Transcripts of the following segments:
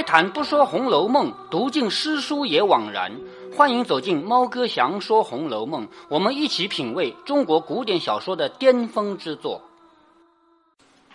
开坛不说《红楼梦》，读尽诗书也枉然。欢迎走进猫哥祥说《红楼梦》，我们一起品味中国古典小说的巅峰之作。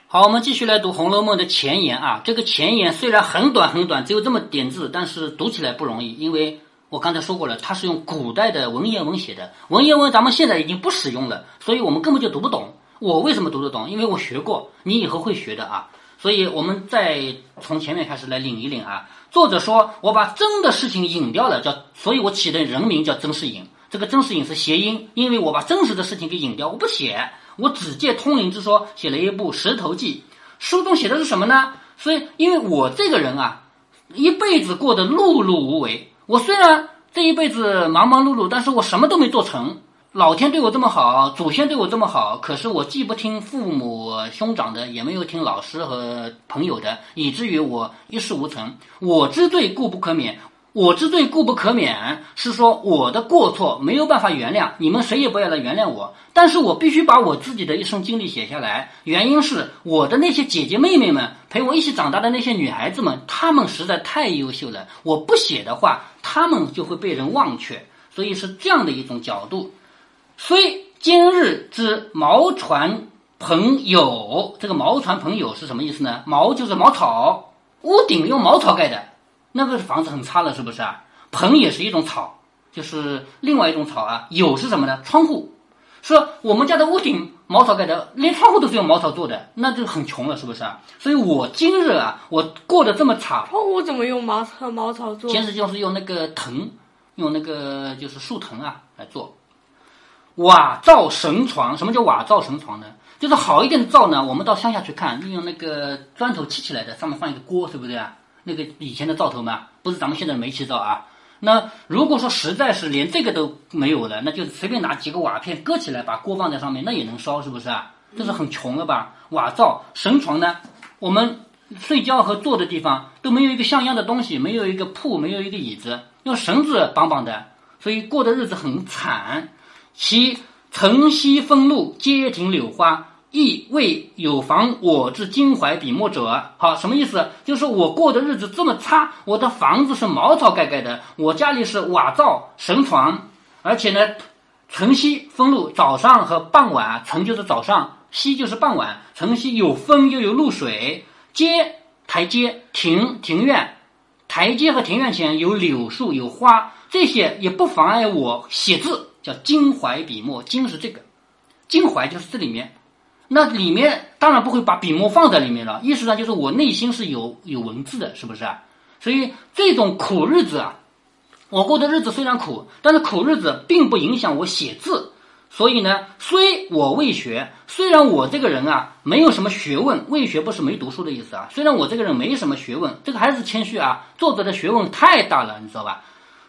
好，我们继续来读《红楼梦》的前言啊。这个前言虽然很短很短，只有这么点字，但是读起来不容易，因为我刚才说过了，它是用古代的文言文写的，文言文咱们现在已经不使用了，所以我们根本就读不懂。我为什么读得懂？因为我学过，你以后会学的啊。所以我们再从前面开始来领一领啊。作者说：“我把真的事情隐掉了，叫，所以我起的人名叫曾士隐。这个曾士隐是谐音，因为我把真实的事情给隐掉，我不写，我只借通灵之说写了一部《石头记》。书中写的是什么呢？所以，因为我这个人啊，一辈子过得碌碌无为。我虽然这一辈子忙忙碌碌，但是我什么都没做成。”老天对我这么好，祖先对我这么好，可是我既不听父母兄长的，也没有听老师和朋友的，以至于我一事无成。我之罪固不可免，我之罪固不可免，是说我的过错没有办法原谅，你们谁也不要来原谅我。但是我必须把我自己的一生经历写下来，原因是我的那些姐姐妹妹们，陪我一起长大的那些女孩子们，她们实在太优秀了。我不写的话，她们就会被人忘却，所以是这样的一种角度。虽今日之茅船朋友，这个茅船朋友是什么意思呢？茅就是茅草，屋顶用茅草盖的，那个房子很差了，是不是啊？棚也是一种草，就是另外一种草啊。有是什么呢？窗户，说我们家的屋顶茅草盖的，连窗户都是用茅草做的，那就很穷了，是不是啊？所以我今日啊，我过得这么差。窗户怎么用茅草茅草做？其实就是用那个藤，用那个就是树藤啊来做。瓦造神床，什么叫瓦造神床呢？就是好一点的灶呢，我们到乡下去看，利用那个砖头砌起来的，上面放一个锅，对不对啊？那个以前的灶头嘛，不是咱们现在煤气灶啊。那如果说实在是连这个都没有了，那就随便拿几个瓦片搁起来，把锅放在上面，那也能烧，是不是啊？这是很穷了吧？瓦灶神床呢，我们睡觉和坐的地方都没有一个像样的东西，没有一个铺，没有一个椅子，用绳子绑绑的，所以过的日子很惨。其晨曦风露，街亭柳花，亦未有妨我之襟怀笔墨者。好，什么意思？就是我过的日子这么差，我的房子是茅草盖盖的，我家里是瓦灶神床，而且呢，晨曦风露，早上和傍晚，晨就是早上，曦就是傍晚，晨曦有风又有露水，街台阶庭庭院，台阶和庭院前有柳树有花，这些也不妨碍我写字。叫襟怀笔墨，襟是这个，襟怀就是这里面，那里面当然不会把笔墨放在里面了。意思上就是我内心是有有文字的，是不是啊？所以这种苦日子啊，我过的日子虽然苦，但是苦日子并不影响我写字。所以呢，虽我未学，虽然我这个人啊没有什么学问，未学不是没读书的意思啊。虽然我这个人没什么学问，这个还是谦虚啊。作者的学问太大了，你知道吧？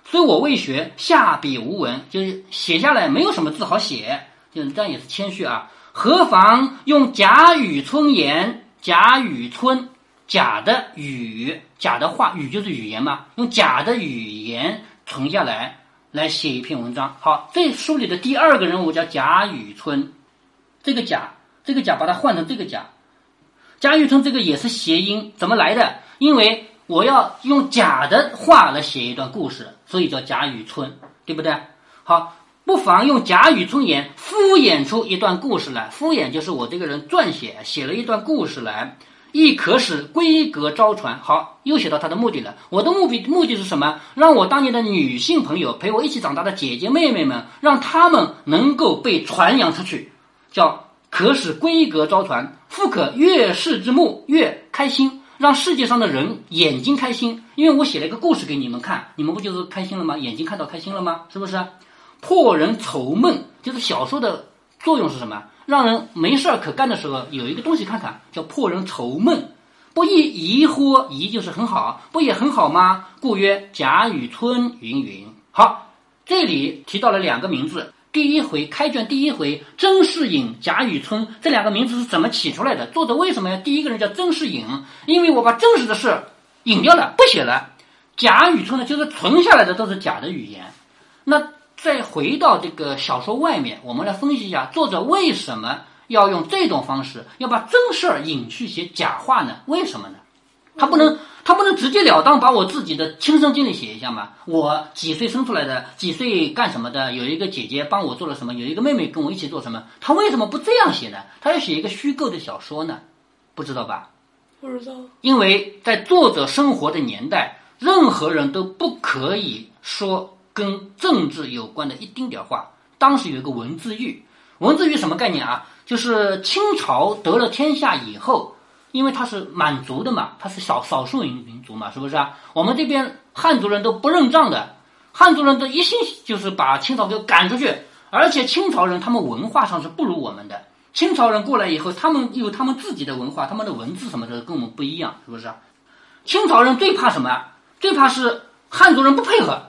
所以我未学，下笔无文，就是写下来没有什么字好写，就是这样也是谦虚啊。何妨用贾雨村言？贾雨村，假的语，假的话，语就是语言嘛，用假的语言存下来，来写一篇文章。好，这书里的第二个人物叫贾雨村，这个贾，这个贾把它换成这个贾，贾雨村这个也是谐音，怎么来的？因为。我要用假的话来写一段故事，所以叫贾雨村，对不对？好，不妨用贾雨村言敷衍出一段故事来。敷衍就是我这个人撰写，写了一段故事来，亦可使闺阁招传。好，又写到他的目的了。我的目的目的是什么？让我当年的女性朋友，陪我一起长大的姐姐妹妹们，让他们能够被传扬出去，叫可使闺阁招传，复可悦世之目，越开心。让世界上的人眼睛开心，因为我写了一个故事给你们看，你们不就是开心了吗？眼睛看到开心了吗？是不是？破人愁闷，就是小说的作用是什么？让人没事儿可干的时候有一个东西看看，叫破人愁闷。不亦宜乎？宜就是很好，不也很好吗？故曰贾雨村云云。好，这里提到了两个名字。第一回开卷第一回，曾士隐、贾雨村这两个名字是怎么起出来的？作者为什么要第一个人叫曾士隐？因为我把真实的事隐掉了，不写了。贾雨村呢，就是存下来的都是假的语言。那再回到这个小说外面，我们来分析一下，作者为什么要用这种方式，要把真事儿隐去写假话呢？为什么呢？他不能，他不能直截了当把我自己的亲身经历写一下吗？我几岁生出来的，几岁干什么的？有一个姐姐帮我做了什么？有一个妹妹跟我一起做什么？他为什么不这样写呢？他要写一个虚构的小说呢？不知道吧？不知道。因为在作者生活的年代，任何人都不可以说跟政治有关的一丁点儿话。当时有一个文字狱，文字狱什么概念啊？就是清朝得了天下以后。因为他是满族的嘛，他是少少数民民族嘛，是不是啊？我们这边汉族人都不认账的，汉族人都一心就是把清朝给赶出去，而且清朝人他们文化上是不如我们的。清朝人过来以后，他们有他们自己的文化，他们的文字什么的跟我们不一样，是不是？清朝人最怕什么？最怕是汉族人不配合。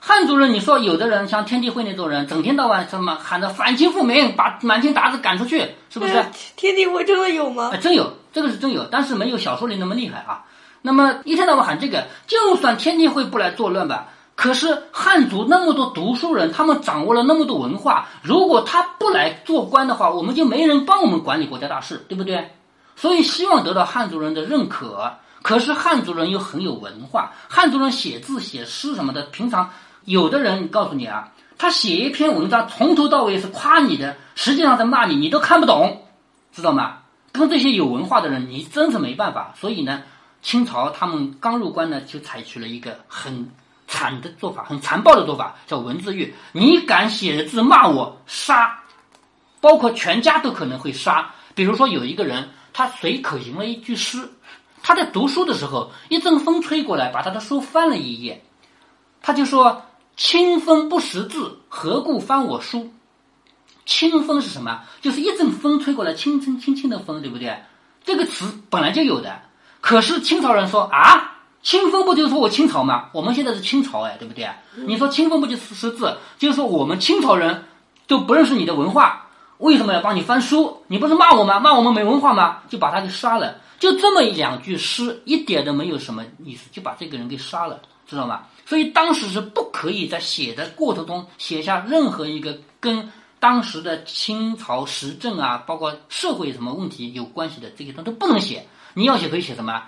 汉族人，你说有的人像天地会那种人，整天到晚什么喊着反清复明，把满清鞑子赶出去，是不是？天地会真的有吗？真有，这个是真有，但是没有小说里那么厉害啊。那么一天到晚喊这个，就算天地会不来作乱吧，可是汉族那么多读书人，他们掌握了那么多文化，如果他不来做官的话，我们就没人帮我们管理国家大事，对不对？所以希望得到汉族人的认可。可是汉族人又很有文化，汉族人写字写诗什么的，平常。有的人告诉你啊，他写一篇文章，从头到尾是夸你的，实际上在骂你，你都看不懂，知道吗？跟这些有文化的人，你真是没办法。所以呢，清朝他们刚入关呢，就采取了一个很惨的做法，很残暴的做法，叫文字狱。你敢写字骂我，杀，包括全家都可能会杀。比如说有一个人，他随口吟了一句诗，他在读书的时候，一阵风吹过来，把他的书翻了一页，他就说。清风不识字，何故翻我书？清风是什么？就是一阵风吹过来，轻轻轻轻的风，对不对？这个词本来就有的。可是清朝人说啊，清风不就是说我清朝吗？我们现在是清朝哎，对不对？你说清风不就是识字？就是说我们清朝人都不认识你的文化，为什么要帮你翻书？你不是骂我吗？骂我们没文化吗？就把他给杀了。就这么一两句诗，一点都没有什么意思，就把这个人给杀了。知道吗？所以当时是不可以在写的过程中写下任何一个跟当时的清朝时政啊，包括社会什么问题有关系的这些东西都不能写。你要写可以写什么？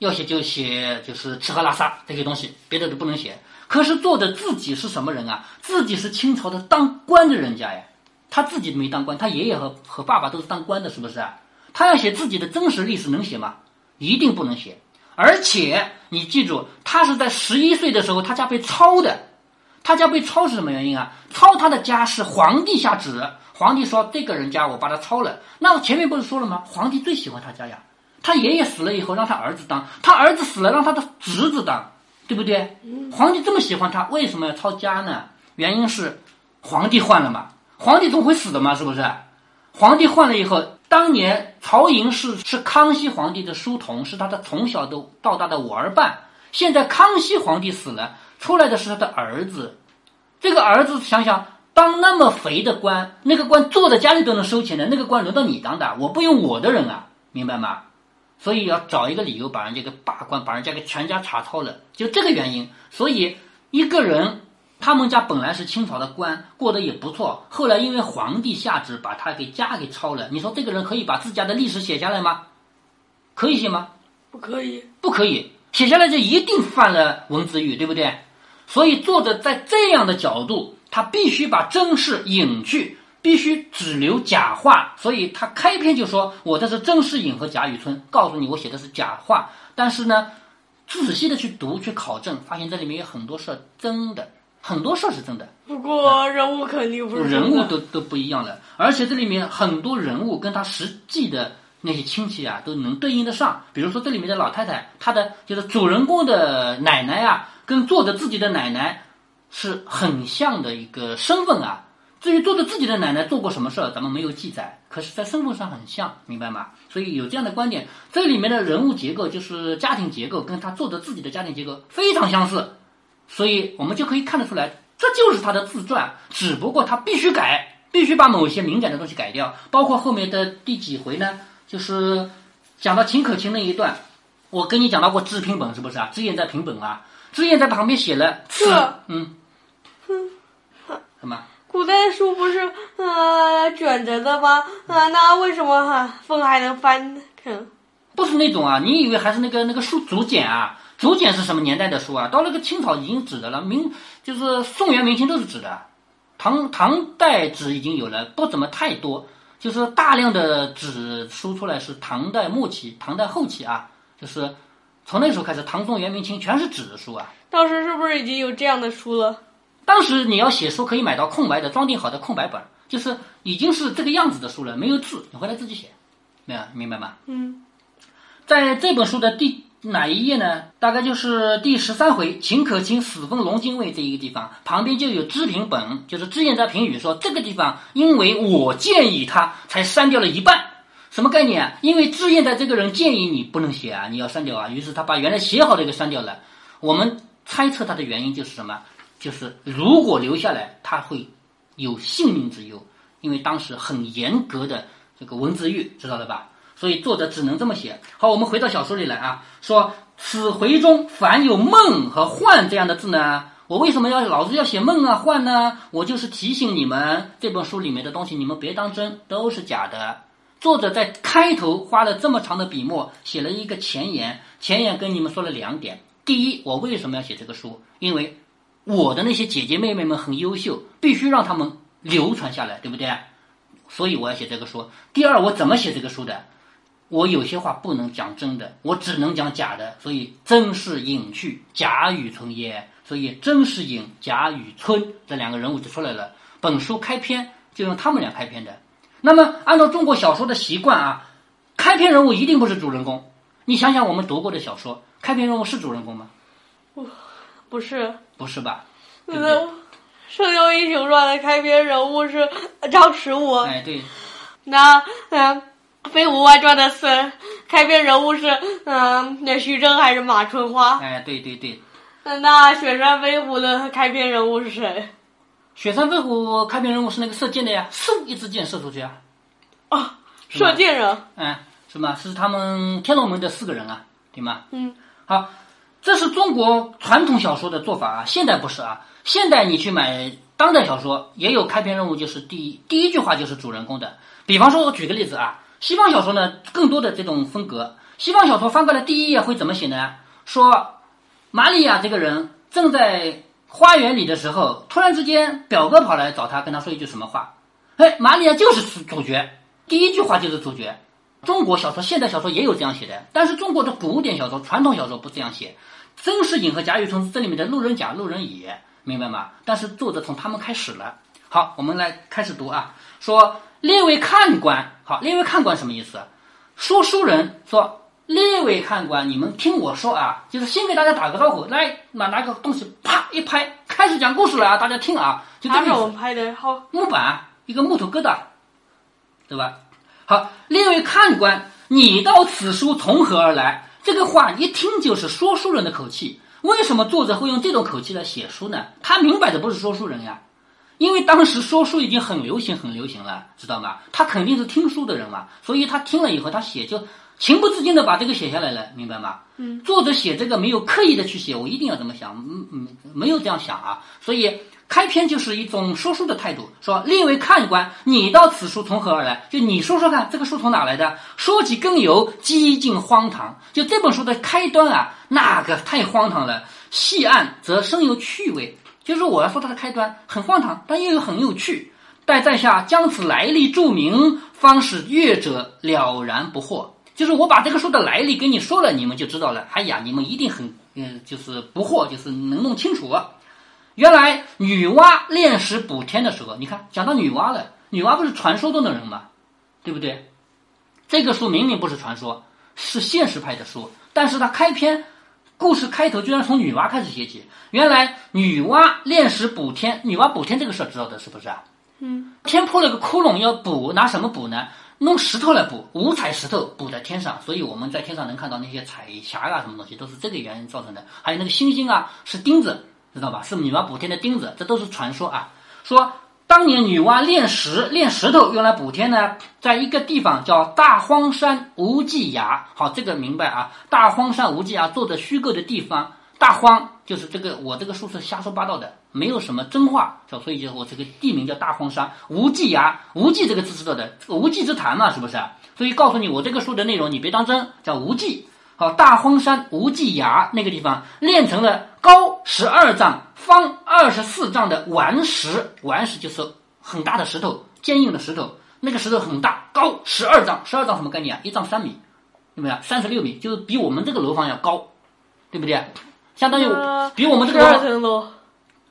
要写就写就是吃喝拉撒这些东西，别的都不能写。可是作者自己是什么人啊？自己是清朝的当官的人家呀，他自己没当官，他爷爷和和爸爸都是当官的，是不是啊？他要写自己的真实历史能写吗？一定不能写。而且你记住，他是在十一岁的时候，他家被抄的。他家被抄是什么原因啊？抄他的家是皇帝下旨，皇帝说这个人家我把他抄了。那我前面不是说了吗？皇帝最喜欢他家呀。他爷爷死了以后，让他儿子当；他儿子死了，让他的侄子当，对不对？皇帝这么喜欢他，为什么要抄家呢？原因是皇帝换了嘛，皇帝总会死的嘛，是不是？皇帝换了以后。当年曹寅是是康熙皇帝的书童，是他的从小都到大的玩伴。现在康熙皇帝死了，出来的是他的儿子。这个儿子想想，当那么肥的官，那个官坐在家里都能收钱的，那个官轮到你当的，我不用我的人啊，明白吗？所以要找一个理由把人家给罢官，把人家给全家查抄了，就这个原因。所以一个人。他们家本来是清朝的官，过得也不错。后来因为皇帝下旨把他给家给抄了，你说这个人可以把自家的历史写下来吗？可以写吗？不可以，不可以写下来就一定犯了文字狱，对不对？所以作者在这样的角度，他必须把真事隐去，必须只留假话。所以他开篇就说：“我这是真事隐和假雨村，告诉你我写的是假话。”但是呢，仔细的去读去考证，发现这里面有很多是真的。很多事儿是真的，不过人物肯定不是人物都都不一样的，而且这里面很多人物跟他实际的那些亲戚啊都能对应得上。比如说这里面的老太太，她的就是主人公的奶奶啊，跟作者自己的奶奶是很像的一个身份啊。至于作者自己的奶奶做过什么事儿，咱们没有记载，可是在身份上很像，明白吗？所以有这样的观点，这里面的人物结构就是家庭结构，跟他作者自己的家庭结构非常相似。所以我们就可以看得出来，这就是他的自传，只不过他必须改，必须把某些敏感的东西改掉，包括后面的第几回呢？就是讲到秦可卿那一段，我跟你讲到过知评本是不是啊？知燕在评本啊，知燕在旁边写了是，嗯，什么？古代书不是呃卷着的吗？啊，那为什么哈风还能翻成？不是那种啊，你以为还是那个那个书竹简啊？竹简是什么年代的书啊？到那个清朝已经纸的了，明就是宋元明清都是纸的，唐唐代纸已经有了，不怎么太多，就是大量的纸书出来是唐代末期、唐代后期啊，就是从那时候开始，唐宋元明清全是纸的书啊。当时是不是已经有这样的书了？当时你要写书，可以买到空白的装订好的空白本，就是已经是这个样子的书了，没有字，你回来自己写，没有明白吗？嗯，在这本书的第哪一页呢？大概就是第十三回“秦可卿死封龙精卫”这一个地方，旁边就有知评本，就是知燕在评语说这个地方因为我建议他才删掉了一半，什么概念啊？因为知燕在这个人建议你不能写啊，你要删掉啊，于是他把原来写好的给删掉了。我们猜测他的原因就是什么？就是如果留下来，他会有性命之忧，因为当时很严格的这个文字狱，知道了吧？所以作者只能这么写。好，我们回到小说里来啊，说此回中凡有梦和幻这样的字呢，我为什么要老子要写梦啊幻呢？我就是提醒你们，这本书里面的东西你们别当真，都是假的。作者在开头花了这么长的笔墨，写了一个前言，前言跟你们说了两点。第一，我为什么要写这个书？因为我的那些姐姐妹妹们很优秀，必须让他们流传下来，对不对？所以我要写这个书。第二，我怎么写这个书的？我有些话不能讲真的，我只能讲假的，所以真是隐去，假与存也。所以真是隐，假与村这两个人物就出来了。本书开篇就用他们俩开篇的。那么按照中国小说的习惯啊，开篇人物一定不是主人公。你想想我们读过的小说，开篇人物是主人公吗？不是，不是吧？那个《射雕英雄传》的开篇人物是张十五，哎，对，那嗯，《飞狐外传》的是开篇人物是嗯，那徐峥还是马春花？哎，对对对，那《雪山飞狐》的开篇人物是谁？雪山飞狐开篇人物是那个射箭的呀，嗖一支箭射出去啊，啊，射箭人。嗯，是吗？是他们天龙门的四个人啊，对吗？嗯，好，这是中国传统小说的做法啊，现代不是啊。现代你去买当代小说，也有开篇人物就是第一第一句话就是主人公的。比方说，我举个例子啊，西方小说呢更多的这种风格。西方小说翻过来第一页会怎么写呢？说玛利亚这个人正在花园里的时候，突然之间表哥跑来找他，跟他说一句什么话？哎，玛利亚就是主角，第一句话就是主角。中国小说、现代小说也有这样写的，但是中国的古典小说、传统小说不这样写。曾仕隐和贾雨村是这里面的路人甲、路人乙，明白吗？但是作者从他们开始了。好，我们来开始读啊。说列位看官，好，列位看官什么意思？说书人说，列位看官，你们听我说啊，就是先给大家打个招呼，来，拿拿个东西啪一拍，开始讲故事了啊，大家听啊，就这他个意思。我们拍的，好，木板，一个木头疙瘩，对吧？好，列位看官，你到此书从何而来？这个话一听就是说书人的口气。为什么作者会用这种口气来写书呢？他明摆着不是说书人呀，因为当时说书已经很流行，很流行了，知道吗？他肯定是听书的人嘛，所以他听了以后，他写就情不自禁的把这个写下来了，明白吗？嗯，作者写这个没有刻意的去写，我一定要这么想，嗯嗯，没有这样想啊，所以开篇就是一种说书的态度，说列位看官，你到此书从何而来？就你说说看，这个书从哪来的？说起更由，几近荒唐。就这本书的开端啊，那个太荒唐了。细按则深有趣味，就是我要说它的开端很荒唐，但又有很有趣。待在下将此来历注明，方使阅者了然不惑。就是我把这个书的来历跟你说了，你们就知道了。哎呀，你们一定很嗯，就是不惑，就是能弄清楚。原来女娲炼石补天的时候，你看讲到女娲了，女娲不是传说中的人吗？对不对？这个书明明不是传说，是现实派的书，但是它开篇故事开头居然从女娲开始写起。原来女娲炼石补天，女娲补天这个事儿知道的是不是啊？嗯，天破了个窟窿，要补，拿什么补呢？弄石头来补，五彩石头补在天上，所以我们在天上能看到那些彩霞啊，什么东西都是这个原因造成的。还有那个星星啊，是钉子，知道吧？是女娲补天的钉子，这都是传说啊。说当年女娲炼石炼石头用来补天呢，在一个地方叫大荒山无稽崖。好，这个明白啊？大荒山无稽崖做的虚构的地方，大荒就是这个，我这个书是瞎说八道的，没有什么真话，所以就我这个地名叫大荒山。无稽崖，无稽这个字知道的，无稽之谈嘛，是不是？所以告诉你，我这个书的内容你别当真，叫无稽。好，大荒山无际崖那个地方炼成了高十二丈、方二十四丈的顽石，顽石就是很大的石头，坚硬的石头。那个石头很大，高十二丈，十二丈什么概念啊？一丈三米，对不对？三十六米，就是比我们这个楼房要高，对不对？相当于比我们这个楼房，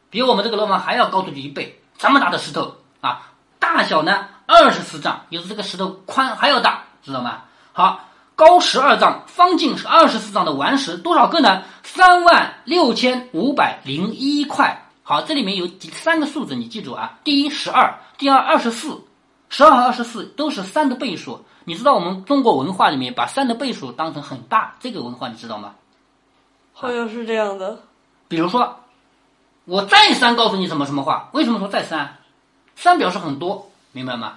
比我们这个楼房还要高出去一倍。这么大的石头啊，大小呢二十四丈，也是这个石头宽还要大，知道吗？好，高十二丈，方径是二十四丈的顽石多少个呢？三万六千五百零一块。好，这里面有三个数字，你记住啊。第一十二，第二二十四，十二和二十四都是三的倍数。你知道我们中国文化里面把三的倍数当成很大，这个文化你知道吗？好像是这样的，比如说，我再三告诉你什么什么话？为什么说再三？三表示很多，明白吗？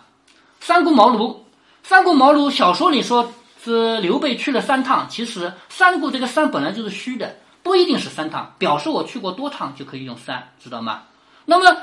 三顾茅庐，三顾茅庐小说里说是刘备去了三趟，其实三顾这个三本来就是虚的，不一定是三趟，表示我去过多趟就可以用三，知道吗？那么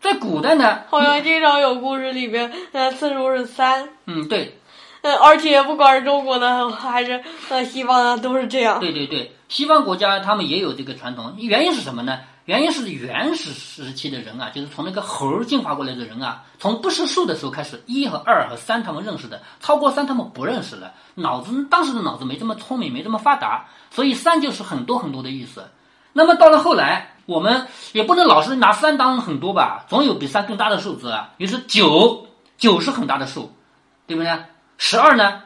在古代呢？好像经常有故事里边，呃，次数是三。嗯，对。呃，而且不管是中国的 还是呃西方的，都是这样。对对对，西方国家他们也有这个传统。原因是什么呢？原因是原始时期的人啊，就是从那个猴进化过来的人啊，从不识数的时候开始，一和二和三他们认识的，超过三他们不认识了。脑子当时的脑子没这么聪明，没这么发达，所以三就是很多很多的意思。那么到了后来，我们也不能老是拿三当很多吧，总有比三更大的数字啊。于是九，九是很大的数，对不对？十二呢，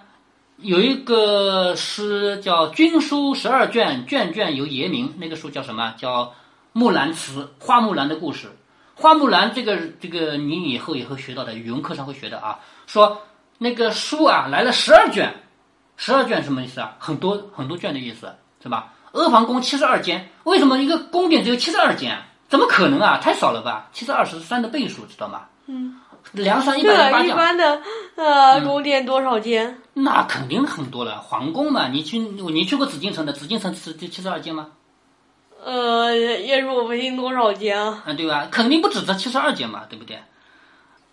有一个诗叫《军书十二卷》，卷卷有爷名。那个书叫什么？叫《木兰辞》，花木兰的故事。花木兰这个这个，你以后也会学到的，语文课上会学的啊。说那个书啊来了十二卷，十二卷什么意思啊？很多很多卷的意思，是吧？阿房宫七十二间，为什么一个宫殿只有七十二间？怎么可能啊？太少了吧？七十二是三的倍数，知道吗？嗯。梁山一百零八将。一般的呃宫殿多少间？那肯定很多了，皇宫嘛。你去你去过紫禁城的？紫禁城是七十二间吗？呃，也说不清多少间啊。啊，对吧？肯定不止这七十二间嘛，对不对？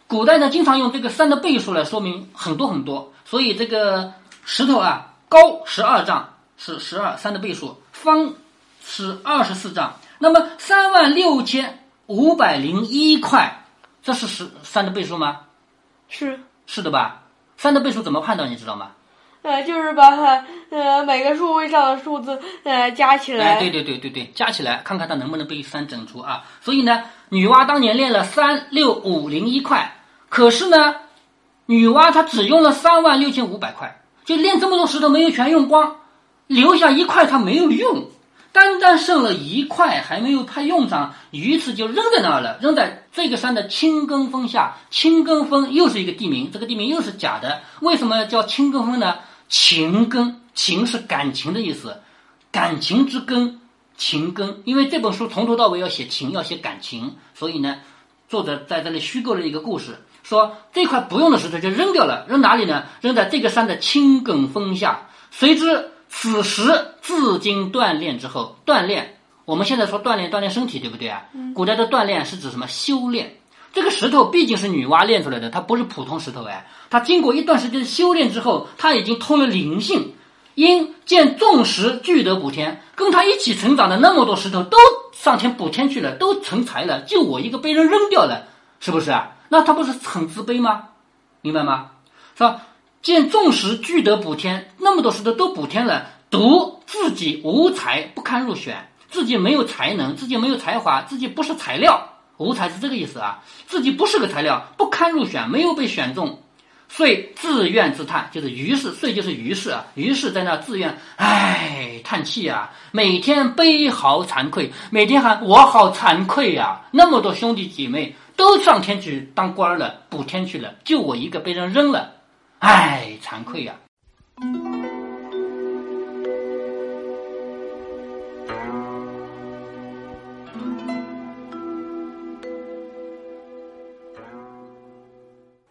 古代呢，经常用这个三的倍数来说明很多很多。所以这个石头啊，高十二丈是十二三的倍数，方是二十四丈。那么三万六千五百零一块。这是十三的倍数吗？是是的吧？三的倍数怎么判断？你知道吗？呃，就是把呃每个数位上的数字呃加起来。哎，对对对对对，加起来看看它能不能被三整除啊？所以呢，女娲当年练了三六五零一块，可是呢，女娲她只用了三万六千五百块，就练这么多石头没有全用光，留下一块她没有用。单单剩了一块还没有派用上，于是就扔在那儿了，扔在这个山的青根峰下。青根峰又是一个地名，这个地名又是假的。为什么叫青根峰呢？情根，情是感情的意思，感情之根，情根。因为这本书从头到尾要写情，要写感情，所以呢，作者在这里虚构了一个故事，说这块不用的石头就扔掉了，扔哪里呢？扔在这个山的青埂峰下。谁知。此时自经锻炼之后，锻炼，我们现在说锻炼锻炼身体，对不对啊？古代的锻炼是指什么？修炼。这个石头毕竟是女娲炼出来的，它不是普通石头哎。它经过一段时间的修炼之后，它已经通了灵性。因见众石俱得补天，跟他一起成长的那么多石头都上天补天去了，都成才了，就我一个被人扔掉了，是不是啊？那他不是很自卑吗？明白吗？是吧？见众石俱得补天，那么多石头都补天了，独自己无才，不堪入选。自己没有才能，自己没有才华，自己不是材料，无才是这个意思啊。自己不是个材料，不堪入选，没有被选中，遂自怨自叹，就是于是，遂就是于是啊，于是在那自怨，唉，叹气呀，每天悲嚎惭愧，每天喊我好惭愧呀，那么多兄弟姐妹都上天去当官了，补天去了，就我一个被人扔了。唉，惭愧呀！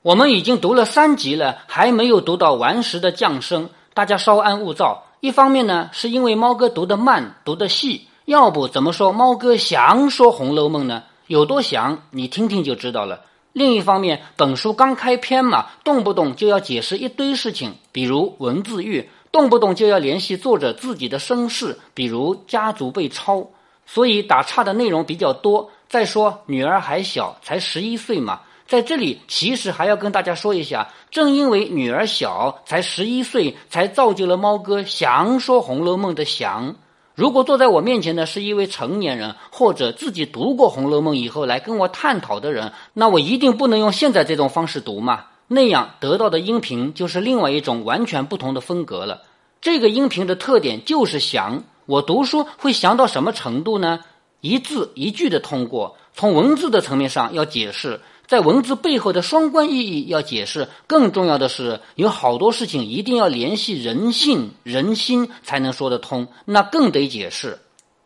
我们已经读了三集了，还没有读到顽石的降生，大家稍安勿躁。一方面呢，是因为猫哥读得慢、读得细；要不怎么说猫哥详说《红楼梦》呢？有多详，你听听就知道了。另一方面，本书刚开篇嘛，动不动就要解释一堆事情，比如文字狱，动不动就要联系作者自己的身世，比如家族被抄，所以打岔的内容比较多。再说女儿还小，才十一岁嘛，在这里其实还要跟大家说一下，正因为女儿小，才十一岁，才造就了猫哥详说《红楼梦》的详。如果坐在我面前的是一位成年人，或者自己读过《红楼梦》以后来跟我探讨的人，那我一定不能用现在这种方式读嘛，那样得到的音频就是另外一种完全不同的风格了。这个音频的特点就是详，我读书会详到什么程度呢？一字一句的通过，从文字的层面上要解释，在文字背后的双关意义要解释。更重要的是，有好多事情一定要联系人性、人心才能说得通，那更得解释。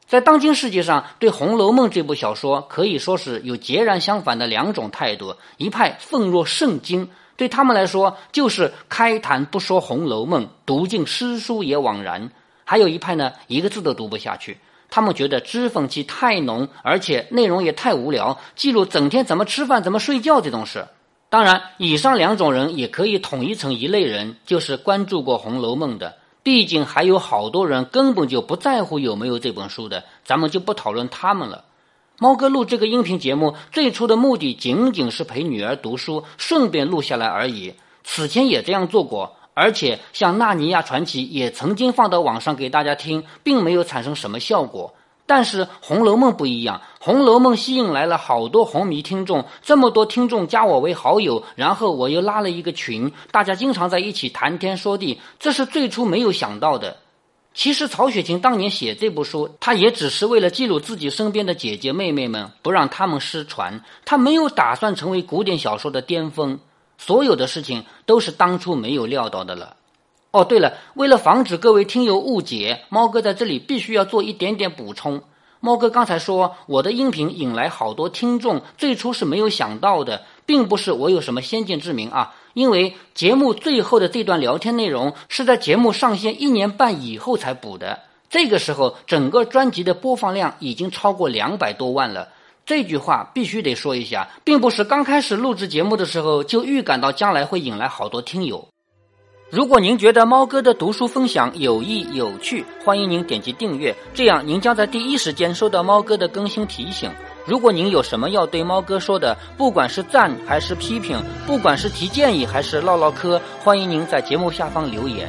在当今世界上，对《红楼梦》这部小说可以说是有截然相反的两种态度：一派奉若圣经，对他们来说就是开坛不说《红楼梦》，读尽诗书也枉然；还有一派呢，一个字都读不下去。他们觉得脂粉气太浓，而且内容也太无聊，记录整天怎么吃饭、怎么睡觉这种事。当然，以上两种人也可以统一成一类人，就是关注过《红楼梦》的。毕竟还有好多人根本就不在乎有没有这本书的，咱们就不讨论他们了。猫哥录这个音频节目最初的目的仅仅是陪女儿读书，顺便录下来而已。此前也这样做过。而且，像《纳尼亚传奇》也曾经放到网上给大家听，并没有产生什么效果。但是《红楼梦》不一样，《红楼梦》吸引来了好多红迷听众，这么多听众加我为好友，然后我又拉了一个群，大家经常在一起谈天说地，这是最初没有想到的。其实曹雪芹当年写这部书，他也只是为了记录自己身边的姐姐妹妹们，不让他们失传，他没有打算成为古典小说的巅峰。所有的事情都是当初没有料到的了。哦，对了，为了防止各位听友误解，猫哥在这里必须要做一点点补充。猫哥刚才说我的音频引来好多听众，最初是没有想到的，并不是我有什么先见之明啊。因为节目最后的这段聊天内容是在节目上线一年半以后才补的，这个时候整个专辑的播放量已经超过两百多万了。这句话必须得说一下，并不是刚开始录制节目的时候就预感到将来会引来好多听友。如果您觉得猫哥的读书分享有益有趣，欢迎您点击订阅，这样您将在第一时间收到猫哥的更新提醒。如果您有什么要对猫哥说的，不管是赞还是批评，不管是提建议还是唠唠嗑，欢迎您在节目下方留言。